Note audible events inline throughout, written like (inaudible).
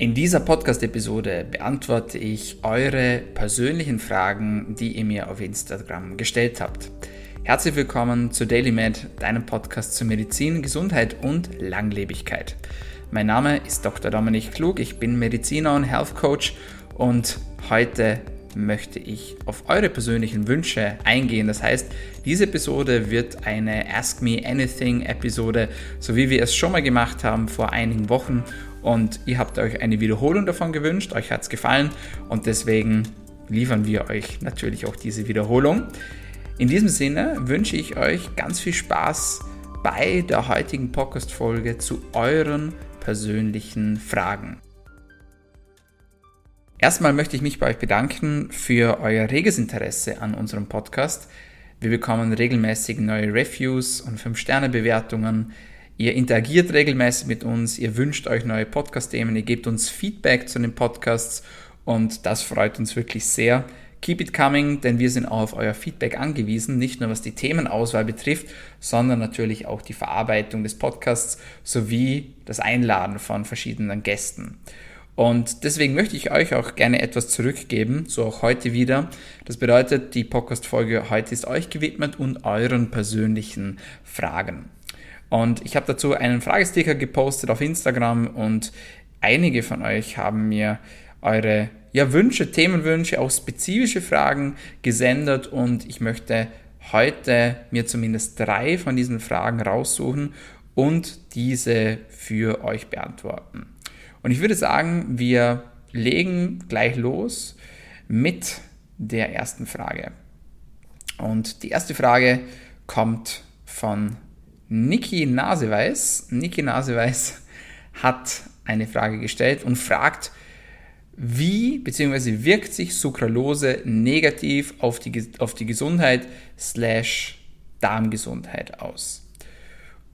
In dieser Podcast-Episode beantworte ich eure persönlichen Fragen, die ihr mir auf Instagram gestellt habt. Herzlich willkommen zu DailyMed, deinem Podcast zu Medizin, Gesundheit und Langlebigkeit. Mein Name ist Dr. Dominik Klug, ich bin Mediziner und Health Coach und heute möchte ich auf eure persönlichen Wünsche eingehen. Das heißt, diese Episode wird eine Ask Me Anything Episode, so wie wir es schon mal gemacht haben vor einigen Wochen und ihr habt euch eine Wiederholung davon gewünscht, euch hat es gefallen und deswegen liefern wir euch natürlich auch diese Wiederholung. In diesem Sinne wünsche ich euch ganz viel Spaß bei der heutigen Podcast-Folge zu euren persönlichen Fragen. Erstmal möchte ich mich bei euch bedanken für euer reges Interesse an unserem Podcast. Wir bekommen regelmäßig neue Reviews und 5-Sterne-Bewertungen. Ihr interagiert regelmäßig mit uns, ihr wünscht euch neue Podcast-Themen, ihr gebt uns Feedback zu den Podcasts und das freut uns wirklich sehr. Keep it coming, denn wir sind auch auf euer Feedback angewiesen, nicht nur was die Themenauswahl betrifft, sondern natürlich auch die Verarbeitung des Podcasts sowie das Einladen von verschiedenen Gästen. Und deswegen möchte ich euch auch gerne etwas zurückgeben, so auch heute wieder. Das bedeutet, die Podcast-Folge heute ist euch gewidmet und euren persönlichen Fragen. Und ich habe dazu einen Fragesticker gepostet auf Instagram und einige von euch haben mir eure ja, Wünsche, Themenwünsche, auch spezifische Fragen gesendet und ich möchte heute mir zumindest drei von diesen Fragen raussuchen und diese für euch beantworten. Und ich würde sagen, wir legen gleich los mit der ersten Frage. Und die erste Frage kommt von Niki Naseweiß. Niki Naseweiß hat eine Frage gestellt und fragt, wie bzw. wirkt sich Sucralose negativ auf die, auf die Gesundheit slash Darmgesundheit aus?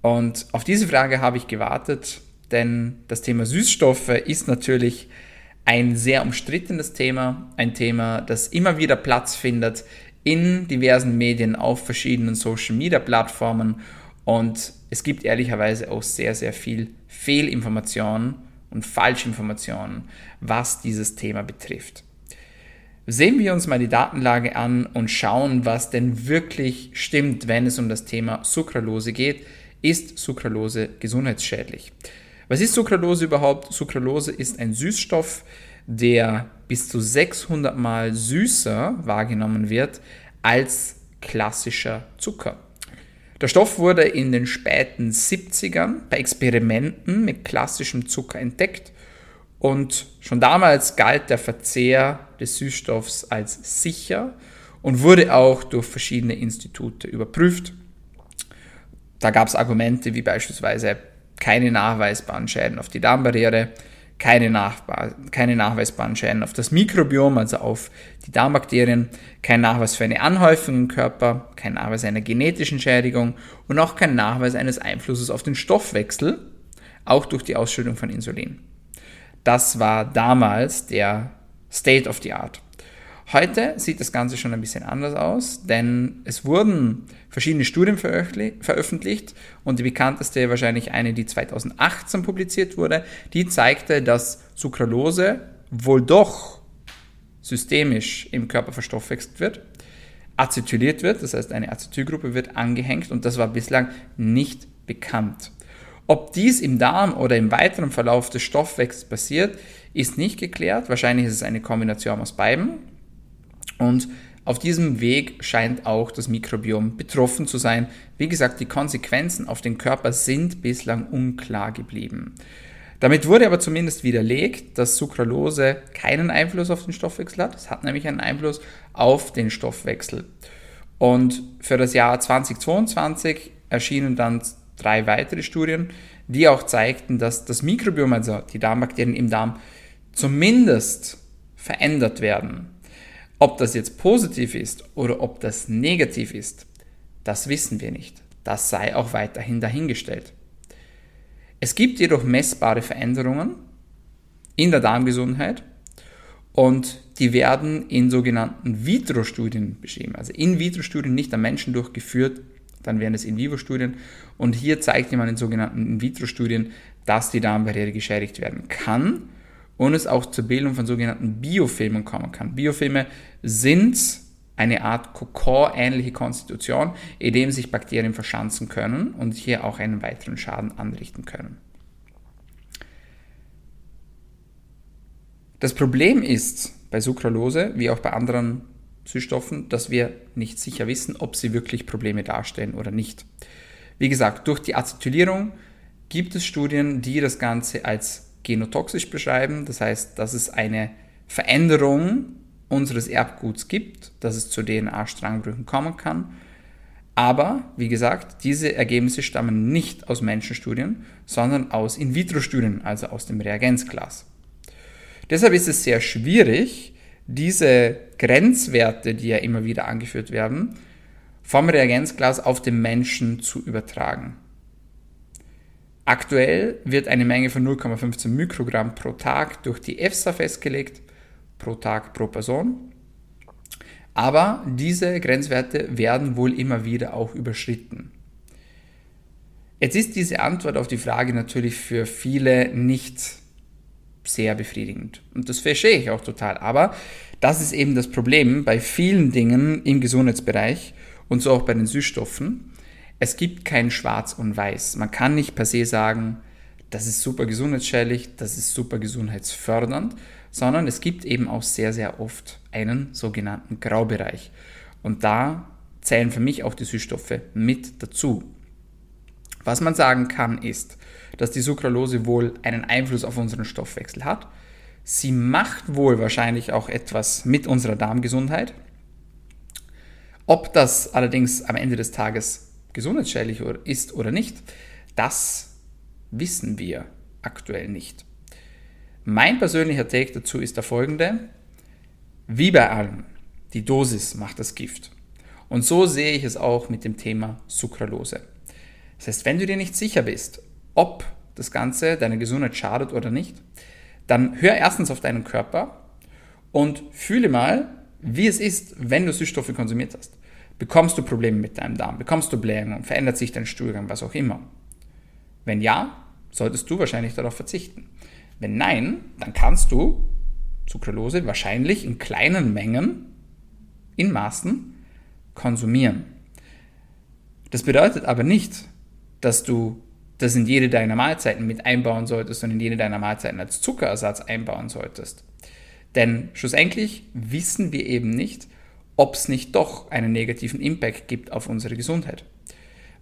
Und auf diese Frage habe ich gewartet, denn das Thema Süßstoffe ist natürlich ein sehr umstrittenes Thema, ein Thema, das immer wieder Platz findet in diversen Medien, auf verschiedenen Social-Media-Plattformen und es gibt ehrlicherweise auch sehr, sehr viel Fehlinformationen und Falschinformationen, was dieses Thema betrifft. Sehen wir uns mal die Datenlage an und schauen, was denn wirklich stimmt, wenn es um das Thema Sucralose geht. Ist Sucralose gesundheitsschädlich? Was ist Sucralose überhaupt? Sucralose ist ein Süßstoff, der bis zu 600 mal süßer wahrgenommen wird als klassischer Zucker. Der Stoff wurde in den späten 70ern bei Experimenten mit klassischem Zucker entdeckt und schon damals galt der Verzehr des Süßstoffs als sicher und wurde auch durch verschiedene Institute überprüft. Da gab es Argumente wie beispielsweise keine nachweisbaren Schäden auf die Darmbarriere, keine, Nachbar keine nachweisbaren Schäden auf das Mikrobiom, also auf die Darmbakterien, kein Nachweis für eine Anhäufung im Körper, kein Nachweis einer genetischen Schädigung und auch kein Nachweis eines Einflusses auf den Stoffwechsel, auch durch die Ausschüttung von Insulin. Das war damals der State of the Art. Heute sieht das Ganze schon ein bisschen anders aus, denn es wurden verschiedene Studien veröffentlicht und die bekannteste wahrscheinlich eine, die 2018 publiziert wurde, die zeigte, dass Sucralose wohl doch systemisch im Körper verstoffwechselt wird, acetyliert wird, das heißt eine Acetylgruppe wird angehängt und das war bislang nicht bekannt. Ob dies im Darm oder im weiteren Verlauf des Stoffwechsels passiert, ist nicht geklärt. Wahrscheinlich ist es eine Kombination aus beiden. Und auf diesem Weg scheint auch das Mikrobiom betroffen zu sein. Wie gesagt, die Konsequenzen auf den Körper sind bislang unklar geblieben. Damit wurde aber zumindest widerlegt, dass Sucralose keinen Einfluss auf den Stoffwechsel hat. Es hat nämlich einen Einfluss auf den Stoffwechsel. Und für das Jahr 2022 erschienen dann drei weitere Studien, die auch zeigten, dass das Mikrobiom, also die Darmbakterien im Darm, zumindest verändert werden. Ob das jetzt positiv ist oder ob das negativ ist, das wissen wir nicht. Das sei auch weiterhin dahingestellt. Es gibt jedoch messbare Veränderungen in der Darmgesundheit und die werden in sogenannten Vitro-Studien beschrieben. Also In-vitro-Studien nicht am Menschen durchgeführt, dann wären es In-vivo-Studien. Und hier zeigt jemand in sogenannten In-vitro-Studien, dass die Darmbarriere geschädigt werden kann und es auch zur Bildung von sogenannten Biofilmen kommen kann. Biofilme sind eine Art Kokon-ähnliche Konstitution, in dem sich Bakterien verschanzen können und hier auch einen weiteren Schaden anrichten können. Das Problem ist bei Sucralose, wie auch bei anderen Süßstoffen, dass wir nicht sicher wissen, ob sie wirklich Probleme darstellen oder nicht. Wie gesagt, durch die Acetylierung gibt es Studien, die das Ganze als genotoxisch beschreiben. Das heißt, dass es eine Veränderung unseres Erbguts gibt, dass es zu DNA-Strangbrüchen kommen kann. Aber, wie gesagt, diese Ergebnisse stammen nicht aus Menschenstudien, sondern aus In-vitro-Studien, also aus dem Reagenzglas. Deshalb ist es sehr schwierig, diese Grenzwerte, die ja immer wieder angeführt werden, vom Reagenzglas auf den Menschen zu übertragen. Aktuell wird eine Menge von 0,15 Mikrogramm pro Tag durch die EFSA festgelegt, pro Tag pro Person. Aber diese Grenzwerte werden wohl immer wieder auch überschritten. Jetzt ist diese Antwort auf die Frage natürlich für viele nicht sehr befriedigend. Und das verstehe ich auch total. Aber das ist eben das Problem bei vielen Dingen im Gesundheitsbereich und so auch bei den Süßstoffen. Es gibt kein Schwarz und Weiß. Man kann nicht per se sagen, das ist super gesundheitsschädlich, das ist super gesundheitsfördernd, sondern es gibt eben auch sehr, sehr oft einen sogenannten Graubereich. Und da zählen für mich auch die Süßstoffe mit dazu. Was man sagen kann, ist, dass die Sucralose wohl einen Einfluss auf unseren Stoffwechsel hat. Sie macht wohl wahrscheinlich auch etwas mit unserer Darmgesundheit. Ob das allerdings am Ende des Tages gesundheitsschädlich ist oder nicht, das wissen wir aktuell nicht. Mein persönlicher Take dazu ist der folgende. Wie bei allem, die Dosis macht das Gift. Und so sehe ich es auch mit dem Thema Sucralose. Das heißt, wenn du dir nicht sicher bist, ob das Ganze deiner Gesundheit schadet oder nicht, dann hör erstens auf deinen Körper und fühle mal, wie es ist, wenn du Süßstoffe konsumiert hast. Bekommst du Probleme mit deinem Darm? Bekommst du Blähungen? Verändert sich dein Stuhlgang? Was auch immer. Wenn ja, solltest du wahrscheinlich darauf verzichten. Wenn nein, dann kannst du Sucralose wahrscheinlich in kleinen Mengen, in Maßen, konsumieren. Das bedeutet aber nicht, dass du das in jede deiner Mahlzeiten mit einbauen solltest und in jede deiner Mahlzeiten als Zuckerersatz einbauen solltest. Denn schlussendlich wissen wir eben nicht, ob es nicht doch einen negativen Impact gibt auf unsere Gesundheit.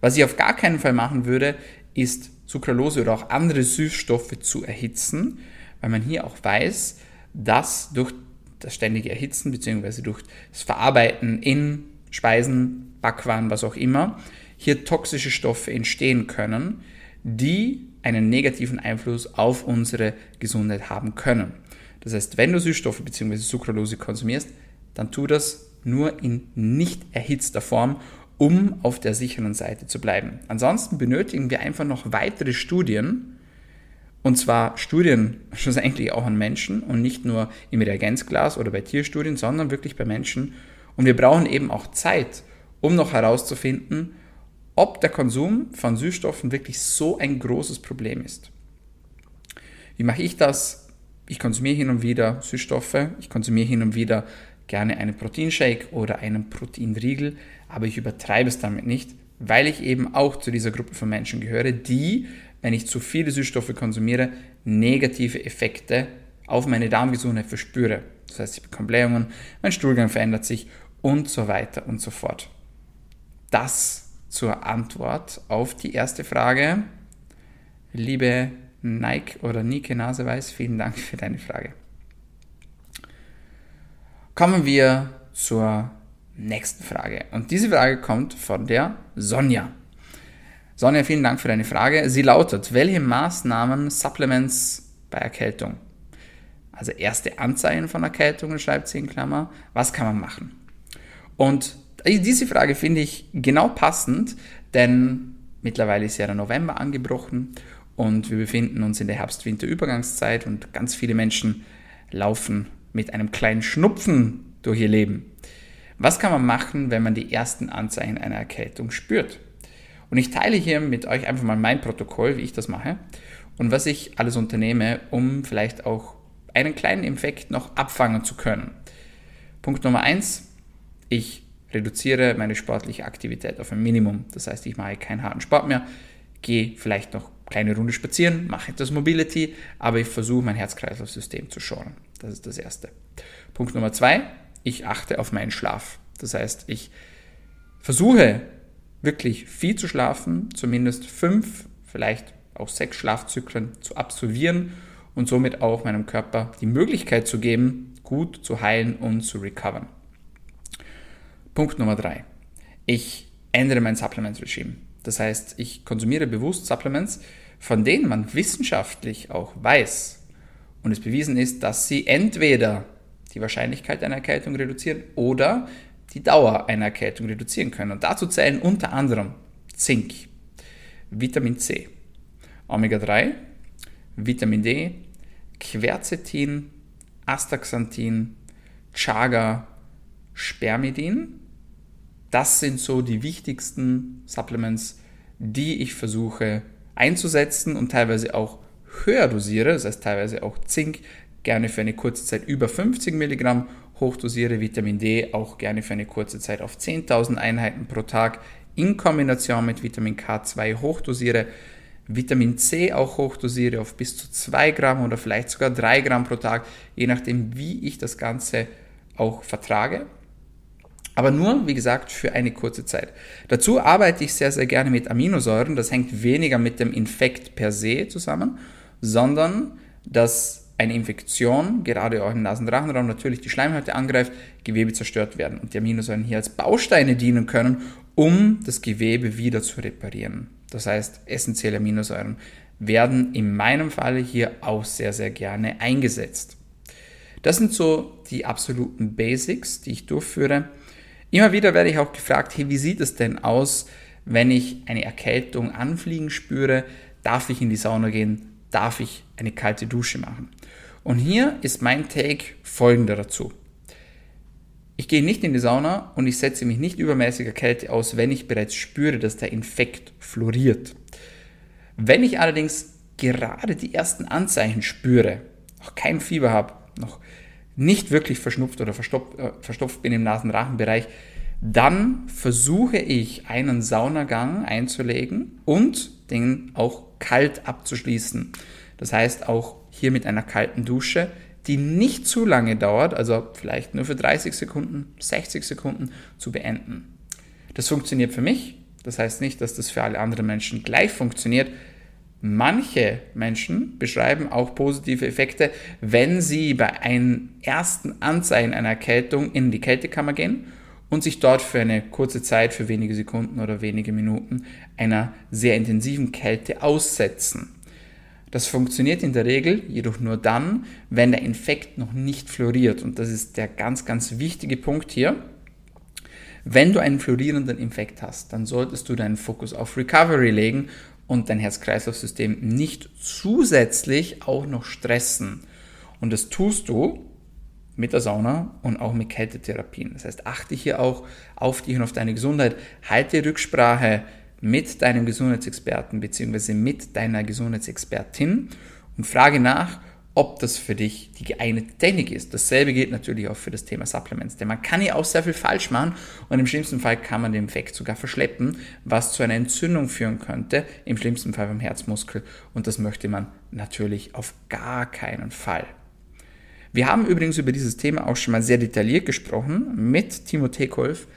Was ich auf gar keinen Fall machen würde, ist Sucralose oder auch andere Süßstoffe zu erhitzen, weil man hier auch weiß, dass durch das ständige Erhitzen bzw. durch das Verarbeiten in Speisen, Backwaren, was auch immer, hier toxische Stoffe entstehen können, die einen negativen Einfluss auf unsere Gesundheit haben können. Das heißt, wenn du Süßstoffe bzw. Sucralose konsumierst, dann tu das nur in nicht erhitzter Form, um auf der sicheren Seite zu bleiben. Ansonsten benötigen wir einfach noch weitere Studien, und zwar Studien (laughs) schlussendlich auch an Menschen und nicht nur im Reagenzglas oder bei Tierstudien, sondern wirklich bei Menschen. Und wir brauchen eben auch Zeit, um noch herauszufinden, ob der Konsum von Süßstoffen wirklich so ein großes Problem ist. Wie mache ich das? Ich konsumiere hin und wieder Süßstoffe, ich konsumiere hin und wieder gerne einen Proteinshake oder einen Proteinriegel, aber ich übertreibe es damit nicht, weil ich eben auch zu dieser Gruppe von Menschen gehöre, die, wenn ich zu viele Süßstoffe konsumiere, negative Effekte auf meine Darmgesundheit verspüre. Das heißt, ich bekomme Blähungen, mein Stuhlgang verändert sich und so weiter und so fort. Das zur Antwort auf die erste Frage. Liebe Nike oder Nike Naseweiß, vielen Dank für deine Frage. Kommen wir zur nächsten Frage. Und diese Frage kommt von der Sonja. Sonja, vielen Dank für deine Frage. Sie lautet, welche Maßnahmen, Supplements bei Erkältung? Also erste Anzeichen von Erkältung, schreibt sie in Klammer. Was kann man machen? Und diese Frage finde ich genau passend, denn mittlerweile ist ja der November angebrochen und wir befinden uns in der Herbst-Winter-Übergangszeit und ganz viele Menschen laufen mit einem kleinen Schnupfen durch ihr Leben. Was kann man machen, wenn man die ersten Anzeichen einer Erkältung spürt? Und ich teile hier mit euch einfach mal mein Protokoll, wie ich das mache und was ich alles unternehme, um vielleicht auch einen kleinen Infekt noch abfangen zu können. Punkt Nummer eins: Ich reduziere meine sportliche Aktivität auf ein Minimum. Das heißt, ich mache keinen harten Sport mehr, gehe vielleicht noch kleine Runde spazieren, mache etwas Mobility, aber ich versuche mein Herz-Kreislauf-System zu schonen. Das ist das Erste. Punkt Nummer zwei, ich achte auf meinen Schlaf. Das heißt, ich versuche wirklich viel zu schlafen, zumindest fünf, vielleicht auch sechs Schlafzyklen zu absolvieren und somit auch meinem Körper die Möglichkeit zu geben, gut zu heilen und zu recovern. Punkt Nummer drei. Ich ändere mein Supplement-Regime. Das heißt, ich konsumiere bewusst Supplements, von denen man wissenschaftlich auch weiß und es bewiesen ist, dass sie entweder die Wahrscheinlichkeit einer Erkältung reduzieren oder die Dauer einer Erkältung reduzieren können. Und dazu zählen unter anderem Zink, Vitamin C, Omega-3, Vitamin D, Quercetin, Astaxanthin, Chaga, Spermidin. Das sind so die wichtigsten Supplements, die ich versuche einzusetzen und teilweise auch höher dosiere, das heißt teilweise auch Zink, gerne für eine kurze Zeit über 50 Milligramm, hochdosiere Vitamin D auch gerne für eine kurze Zeit auf 10.000 Einheiten pro Tag in Kombination mit Vitamin K2 hochdosiere, Vitamin C auch hochdosiere auf bis zu 2 Gramm oder vielleicht sogar 3 Gramm pro Tag, je nachdem wie ich das Ganze auch vertrage. Aber nur, wie gesagt, für eine kurze Zeit. Dazu arbeite ich sehr, sehr gerne mit Aminosäuren. Das hängt weniger mit dem Infekt per se zusammen, sondern dass eine Infektion, gerade auch im Nasenrachenraum, natürlich die Schleimhäute angreift, Gewebe zerstört werden und die Aminosäuren hier als Bausteine dienen können, um das Gewebe wieder zu reparieren. Das heißt, essentielle Aminosäuren werden in meinem Falle hier auch sehr, sehr gerne eingesetzt. Das sind so die absoluten Basics, die ich durchführe. Immer wieder werde ich auch gefragt, hey, wie sieht es denn aus, wenn ich eine Erkältung anfliegen spüre? Darf ich in die Sauna gehen? Darf ich eine kalte Dusche machen? Und hier ist mein Take folgender dazu. Ich gehe nicht in die Sauna und ich setze mich nicht übermäßiger Kälte aus, wenn ich bereits spüre, dass der Infekt floriert. Wenn ich allerdings gerade die ersten Anzeichen spüre, noch kein Fieber habe, noch nicht wirklich verschnupft oder verstopft, äh, verstopft bin im Nasenrachenbereich, dann versuche ich einen Saunagang einzulegen und den auch kalt abzuschließen. Das heißt auch hier mit einer kalten Dusche, die nicht zu lange dauert, also vielleicht nur für 30 Sekunden, 60 Sekunden zu beenden. Das funktioniert für mich. Das heißt nicht, dass das für alle anderen Menschen gleich funktioniert, Manche Menschen beschreiben auch positive Effekte, wenn sie bei einem ersten Anzeichen einer Erkältung in die Kältekammer gehen und sich dort für eine kurze Zeit, für wenige Sekunden oder wenige Minuten einer sehr intensiven Kälte aussetzen. Das funktioniert in der Regel jedoch nur dann, wenn der Infekt noch nicht floriert. Und das ist der ganz, ganz wichtige Punkt hier. Wenn du einen florierenden Infekt hast, dann solltest du deinen Fokus auf Recovery legen und dein Herz-Kreislauf-System nicht zusätzlich auch noch stressen. Und das tust du mit der Sauna und auch mit Kältetherapien. Das heißt, achte hier auch auf dich und auf deine Gesundheit. Halte Rücksprache mit deinem Gesundheitsexperten bzw. mit deiner Gesundheitsexpertin und frage nach, ob das für dich die geeignete Technik ist. Dasselbe gilt natürlich auch für das Thema Supplements, denn man kann ja auch sehr viel falsch machen und im schlimmsten Fall kann man den Infekt sogar verschleppen, was zu einer Entzündung führen könnte, im schlimmsten Fall beim Herzmuskel und das möchte man natürlich auf gar keinen Fall. Wir haben übrigens über dieses Thema auch schon mal sehr detailliert gesprochen mit Timo Tekolf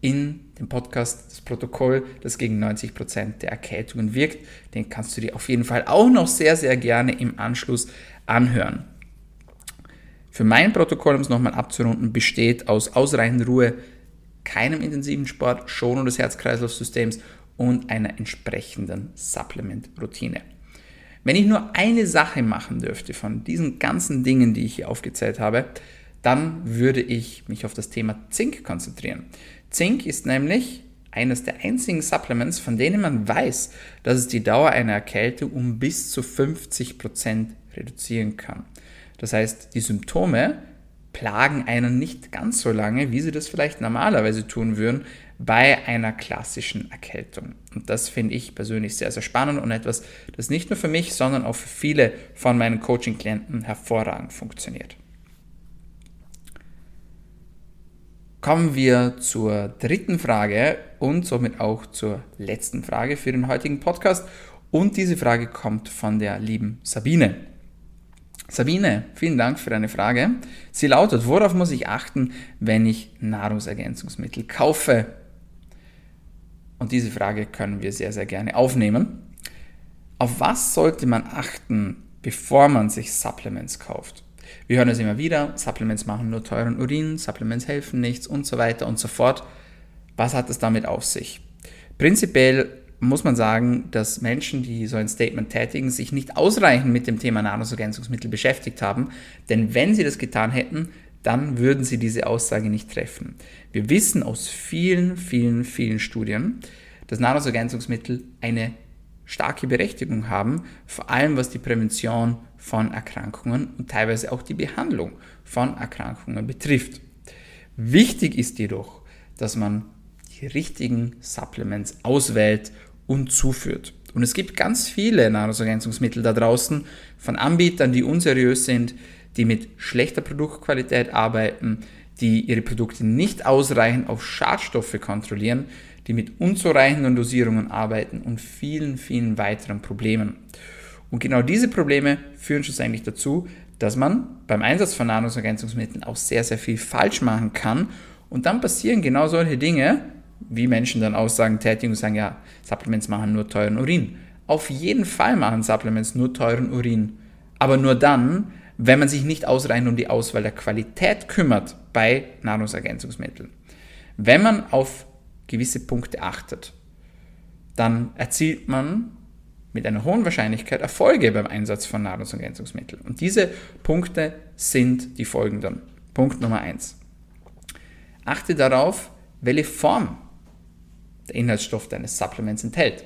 in dem Podcast das Protokoll, das gegen 90 Prozent der Erkältungen wirkt. Den kannst du dir auf jeden Fall auch noch sehr, sehr gerne im Anschluss anhören. Für mein Protokoll, um es nochmal abzurunden, besteht aus ausreichend Ruhe, keinem intensiven Sport, Schonung des Herz-Kreislauf-Systems und einer entsprechenden Supplement-Routine. Wenn ich nur eine Sache machen dürfte von diesen ganzen Dingen, die ich hier aufgezählt habe, dann würde ich mich auf das Thema Zink konzentrieren. Zink ist nämlich eines der einzigen Supplements, von denen man weiß, dass es die Dauer einer Erkältung um bis zu 50% reduzieren kann. Das heißt, die Symptome plagen einen nicht ganz so lange, wie sie das vielleicht normalerweise tun würden, bei einer klassischen Erkältung. Und das finde ich persönlich sehr, sehr spannend und etwas, das nicht nur für mich, sondern auch für viele von meinen Coaching-Klienten hervorragend funktioniert. Kommen wir zur dritten Frage und somit auch zur letzten Frage für den heutigen Podcast. Und diese Frage kommt von der lieben Sabine. Sabine, vielen Dank für deine Frage. Sie lautet, worauf muss ich achten, wenn ich Nahrungsergänzungsmittel kaufe? Und diese Frage können wir sehr, sehr gerne aufnehmen. Auf was sollte man achten, bevor man sich Supplements kauft? Wir hören es immer wieder, Supplements machen nur teuren Urin, Supplements helfen nichts und so weiter und so fort. Was hat es damit auf sich? Prinzipiell muss man sagen, dass Menschen, die so ein Statement tätigen, sich nicht ausreichend mit dem Thema Nahrungsergänzungsmittel beschäftigt haben. Denn wenn sie das getan hätten, dann würden sie diese Aussage nicht treffen. Wir wissen aus vielen, vielen, vielen Studien, dass Nahrungsergänzungsmittel eine starke Berechtigung haben, vor allem was die Prävention von Erkrankungen und teilweise auch die Behandlung von Erkrankungen betrifft. Wichtig ist jedoch, dass man die richtigen Supplements auswählt und zuführt. Und es gibt ganz viele Nahrungsergänzungsmittel da draußen von Anbietern, die unseriös sind, die mit schlechter Produktqualität arbeiten, die ihre Produkte nicht ausreichend auf Schadstoffe kontrollieren, die mit unzureichenden Dosierungen arbeiten und vielen, vielen weiteren Problemen. Und genau diese Probleme führen schlussendlich dazu, dass man beim Einsatz von Nahrungsergänzungsmitteln auch sehr, sehr viel falsch machen kann. Und dann passieren genau solche Dinge, wie Menschen dann Aussagen tätigen und sagen, ja, Supplements machen nur teuren Urin. Auf jeden Fall machen Supplements nur teuren Urin. Aber nur dann, wenn man sich nicht ausreichend um die Auswahl der Qualität kümmert bei Nahrungsergänzungsmitteln. Wenn man auf gewisse Punkte achtet, dann erzielt man mit einer hohen Wahrscheinlichkeit Erfolge beim Einsatz von Nahrungsergänzungsmitteln. Und diese Punkte sind die folgenden. Punkt Nummer eins: Achte darauf, welche Form der Inhaltsstoff deines Supplements enthält.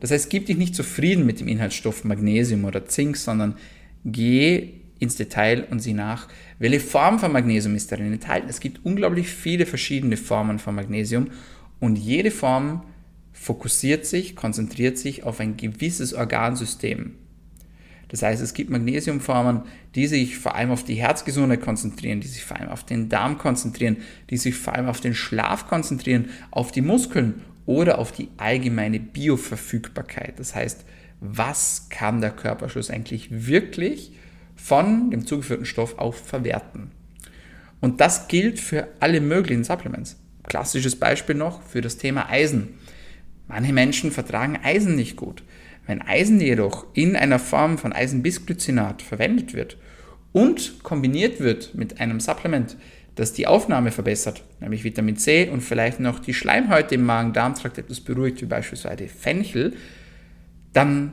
Das heißt, gib dich nicht zufrieden mit dem Inhaltsstoff Magnesium oder Zink, sondern geh ins Detail und sieh nach, welche Form von Magnesium ist darin enthalten. Es gibt unglaublich viele verschiedene Formen von Magnesium und jede Form fokussiert sich, konzentriert sich auf ein gewisses Organsystem. Das heißt, es gibt Magnesiumformen, die sich vor allem auf die Herzgesundheit konzentrieren, die sich vor allem auf den Darm konzentrieren, die sich vor allem auf den Schlaf konzentrieren, auf die Muskeln oder auf die allgemeine Bioverfügbarkeit. Das heißt, was kann der Körper schlussendlich wirklich von dem zugeführten Stoff auch verwerten? Und das gilt für alle möglichen Supplements. Klassisches Beispiel noch für das Thema Eisen. Manche Menschen vertragen Eisen nicht gut. Wenn Eisen jedoch in einer Form von Eisenbisglycinat verwendet wird und kombiniert wird mit einem Supplement, das die Aufnahme verbessert, nämlich Vitamin C und vielleicht noch die Schleimhäute im Magen-Darm-Trakt etwas beruhigt, wie beispielsweise Fenchel, dann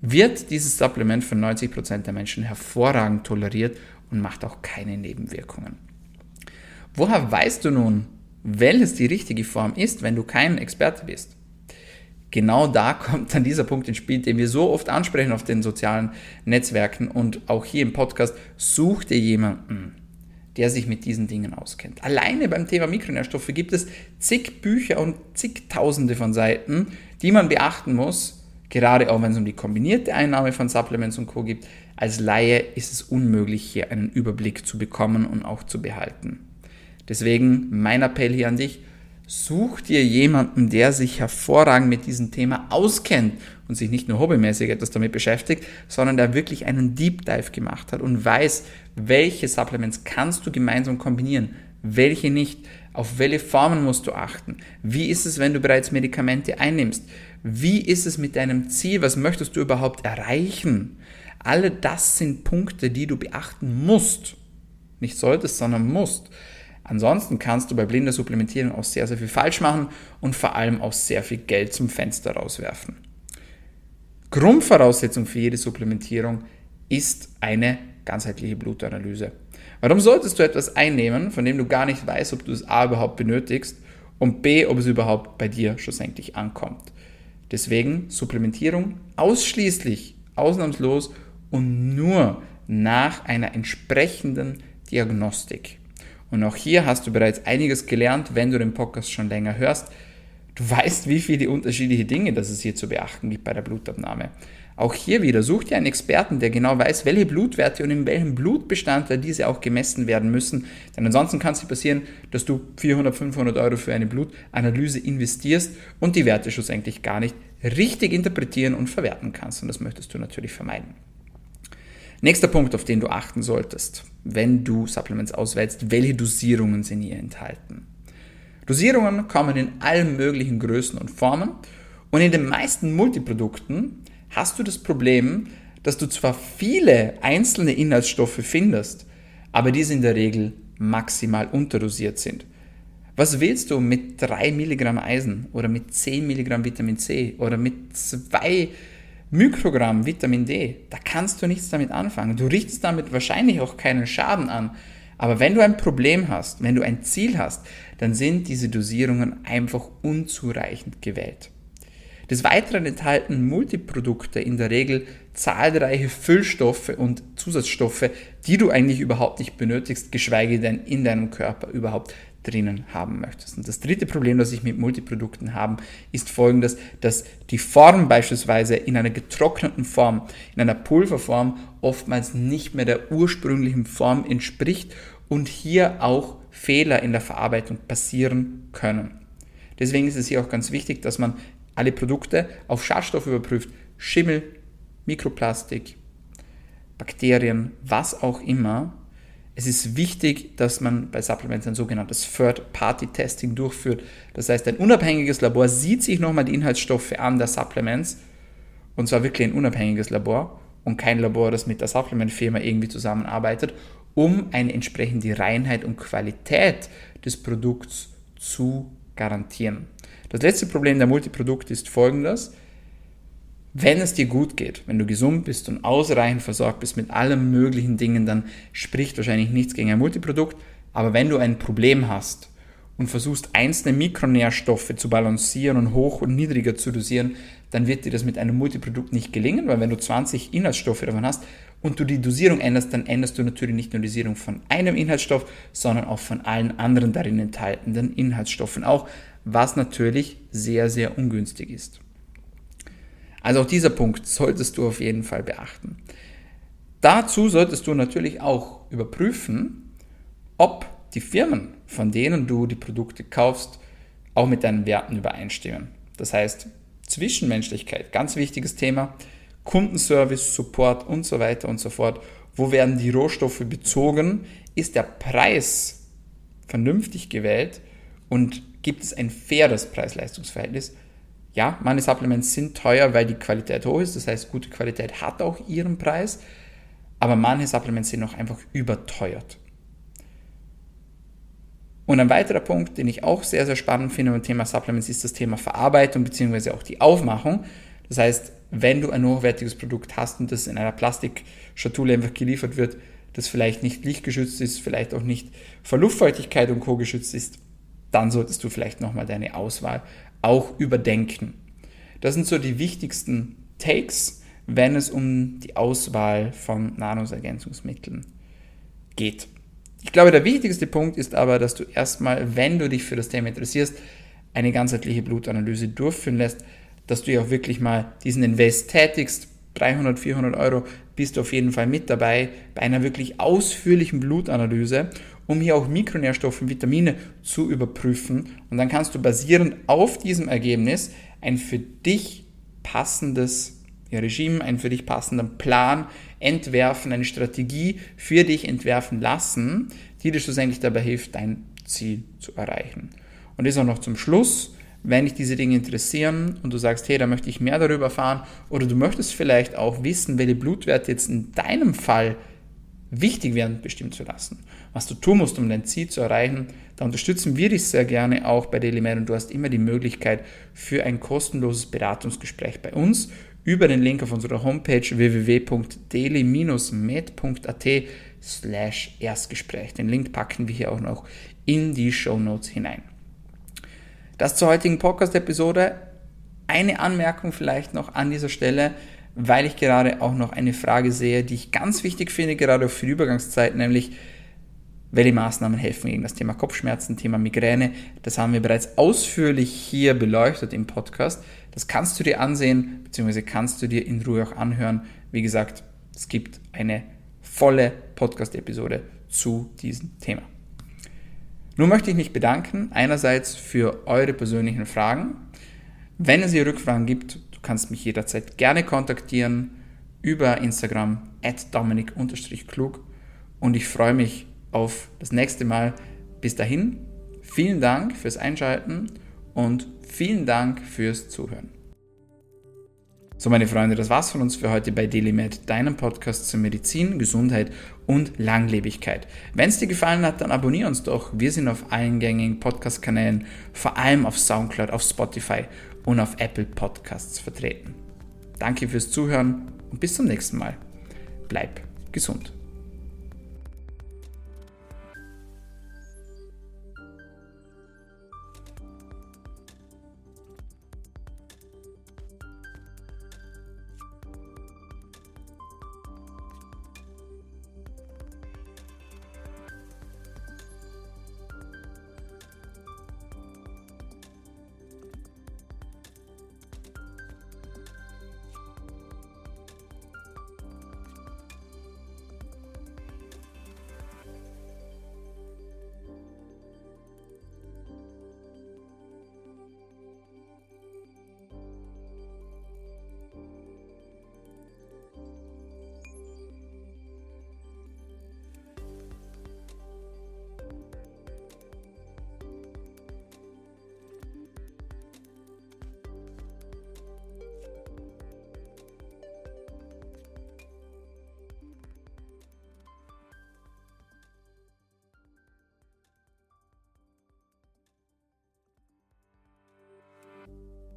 wird dieses Supplement von 90% der Menschen hervorragend toleriert und macht auch keine Nebenwirkungen. Woher weißt du nun, welches die richtige Form ist, wenn du kein Experte bist? Genau da (laughs) kommt dann dieser Punkt ins Spiel, den wir so oft ansprechen auf den sozialen Netzwerken und auch hier im Podcast. Such dir jemanden, der sich mit diesen Dingen auskennt. Alleine beim Thema Mikronährstoffe gibt es zig Bücher und zigtausende von Seiten, die man beachten muss, gerade auch wenn es um die kombinierte Einnahme von Supplements und Co. gibt. Als Laie ist es unmöglich, hier einen Überblick zu bekommen und auch zu behalten. Deswegen mein Appell hier an dich, such dir jemanden, der sich hervorragend mit diesem Thema auskennt und sich nicht nur hobbymäßig etwas damit beschäftigt, sondern der wirklich einen Deep Dive gemacht hat und weiß, welche Supplements kannst du gemeinsam kombinieren, welche nicht, auf welche Formen musst du achten, wie ist es, wenn du bereits Medikamente einnimmst, wie ist es mit deinem Ziel, was möchtest du überhaupt erreichen. Alle das sind Punkte, die du beachten musst. Nicht solltest, sondern musst. Ansonsten kannst du bei blinder Supplementierung auch sehr, sehr viel falsch machen und vor allem auch sehr viel Geld zum Fenster rauswerfen. Grundvoraussetzung für jede Supplementierung ist eine ganzheitliche Blutanalyse. Warum solltest du etwas einnehmen, von dem du gar nicht weißt, ob du es A überhaupt benötigst und B, ob es überhaupt bei dir schlussendlich ankommt? Deswegen Supplementierung ausschließlich, ausnahmslos und nur nach einer entsprechenden Diagnostik. Und auch hier hast du bereits einiges gelernt, wenn du den Podcast schon länger hörst. Du weißt, wie viele unterschiedliche Dinge das es hier zu beachten gibt bei der Blutabnahme. Auch hier wieder, such dir einen Experten, der genau weiß, welche Blutwerte und in welchem Blutbestandteil diese auch gemessen werden müssen. Denn ansonsten kann es dir passieren, dass du 400, 500 Euro für eine Blutanalyse investierst und die Werte schlussendlich gar nicht richtig interpretieren und verwerten kannst. Und das möchtest du natürlich vermeiden. Nächster Punkt, auf den du achten solltest, wenn du Supplements auswählst, welche Dosierungen sind hier enthalten. Dosierungen kommen in allen möglichen Größen und Formen und in den meisten Multiprodukten hast du das Problem, dass du zwar viele einzelne Inhaltsstoffe findest, aber diese in der Regel maximal unterdosiert sind. Was willst du mit 3 Milligramm Eisen oder mit 10 Milligramm Vitamin C oder mit 2 Mikrogramm Vitamin D? Da kannst du nichts damit anfangen. Du richtest damit wahrscheinlich auch keinen Schaden an. Aber wenn du ein Problem hast, wenn du ein Ziel hast, dann sind diese Dosierungen einfach unzureichend gewählt. Des Weiteren enthalten Multiprodukte in der Regel zahlreiche Füllstoffe und Zusatzstoffe, die du eigentlich überhaupt nicht benötigst, geschweige denn in deinem Körper überhaupt drinnen haben möchtest. Und das dritte Problem, das ich mit Multiprodukten habe, ist folgendes, dass die Form beispielsweise in einer getrockneten Form, in einer Pulverform oftmals nicht mehr der ursprünglichen Form entspricht und hier auch Fehler in der Verarbeitung passieren können. Deswegen ist es hier auch ganz wichtig, dass man alle Produkte auf Schadstoff überprüft. Schimmel, Mikroplastik, Bakterien, was auch immer. Es ist wichtig, dass man bei Supplements ein sogenanntes Third-Party-Testing durchführt. Das heißt, ein unabhängiges Labor sieht sich nochmal die Inhaltsstoffe an der Supplements. Und zwar wirklich ein unabhängiges Labor und kein Labor, das mit der Supplement-Firma irgendwie zusammenarbeitet, um eine entsprechende Reinheit und Qualität des Produkts zu garantieren. Das letzte Problem der Multiprodukte ist folgendes. Wenn es dir gut geht, wenn du gesund bist und ausreichend versorgt bist mit allen möglichen Dingen, dann spricht wahrscheinlich nichts gegen ein Multiprodukt. Aber wenn du ein Problem hast und versuchst, einzelne Mikronährstoffe zu balancieren und hoch und niedriger zu dosieren, dann wird dir das mit einem Multiprodukt nicht gelingen, weil wenn du 20 Inhaltsstoffe davon hast und du die Dosierung änderst, dann änderst du natürlich nicht nur die Dosierung von einem Inhaltsstoff, sondern auch von allen anderen darin enthaltenen Inhaltsstoffen auch, was natürlich sehr, sehr ungünstig ist. Also auch dieser Punkt solltest du auf jeden Fall beachten. Dazu solltest du natürlich auch überprüfen, ob die Firmen, von denen du die Produkte kaufst, auch mit deinen Werten übereinstimmen. Das heißt, Zwischenmenschlichkeit, ganz wichtiges Thema, Kundenservice, Support und so weiter und so fort. Wo werden die Rohstoffe bezogen? Ist der Preis vernünftig gewählt und gibt es ein faires Preis-Leistungs-Verhältnis? Ja, meine Supplements sind teuer, weil die Qualität hoch ist. Das heißt, gute Qualität hat auch ihren Preis. Aber manche Supplements sind auch einfach überteuert. Und ein weiterer Punkt, den ich auch sehr, sehr spannend finde beim Thema Supplements, ist das Thema Verarbeitung bzw. auch die Aufmachung. Das heißt, wenn du ein hochwertiges Produkt hast und das in einer Plastikschatulle einfach geliefert wird, das vielleicht nicht lichtgeschützt ist, vielleicht auch nicht vor Luftfeuchtigkeit und Co. geschützt ist, dann solltest du vielleicht nochmal deine Auswahl auch überdenken. Das sind so die wichtigsten Takes, wenn es um die Auswahl von Nahrungsergänzungsmitteln geht. Ich glaube, der wichtigste Punkt ist aber, dass du erstmal, wenn du dich für das Thema interessierst, eine ganzheitliche Blutanalyse durchführen lässt, dass du ja auch wirklich mal diesen Invest tätigst. 300, 400 Euro bist du auf jeden Fall mit dabei bei einer wirklich ausführlichen Blutanalyse um hier auch Mikronährstoffe und Vitamine zu überprüfen. Und dann kannst du basierend auf diesem Ergebnis ein für dich passendes Regime, einen für dich passenden Plan entwerfen, eine Strategie für dich entwerfen lassen, die dir schlussendlich dabei hilft, dein Ziel zu erreichen. Und das auch noch zum Schluss, wenn dich diese Dinge interessieren und du sagst, hey, da möchte ich mehr darüber erfahren oder du möchtest vielleicht auch wissen, welche Blutwerte jetzt in deinem Fall wichtig werden, bestimmen zu lassen. Was du tun musst, um dein Ziel zu erreichen, da unterstützen wir dich sehr gerne auch bei DailyMed und du hast immer die Möglichkeit für ein kostenloses Beratungsgespräch bei uns über den Link auf unserer Homepage www.daily-med.at slash Erstgespräch. Den Link packen wir hier auch noch in die Show Notes hinein. Das zur heutigen Podcast-Episode. Eine Anmerkung vielleicht noch an dieser Stelle weil ich gerade auch noch eine Frage sehe, die ich ganz wichtig finde, gerade für die Übergangszeit, nämlich welche Maßnahmen helfen gegen das Thema Kopfschmerzen, Thema Migräne. Das haben wir bereits ausführlich hier beleuchtet im Podcast. Das kannst du dir ansehen, beziehungsweise kannst du dir in Ruhe auch anhören. Wie gesagt, es gibt eine volle Podcast-Episode zu diesem Thema. Nun möchte ich mich bedanken, einerseits für eure persönlichen Fragen. Wenn es hier Rückfragen gibt, du kannst mich jederzeit gerne kontaktieren über Instagram at dominik-klug und ich freue mich auf das nächste Mal. Bis dahin, vielen Dank fürs Einschalten und vielen Dank fürs Zuhören. So, meine Freunde, das war's von uns für heute bei DailyMed, deinem Podcast zur Medizin, Gesundheit und Langlebigkeit. Wenn es dir gefallen hat, dann abonniere uns doch. Wir sind auf allen gängigen Podcast-Kanälen, vor allem auf Soundcloud, auf Spotify und auf Apple Podcasts vertreten. Danke fürs Zuhören und bis zum nächsten Mal. Bleib gesund.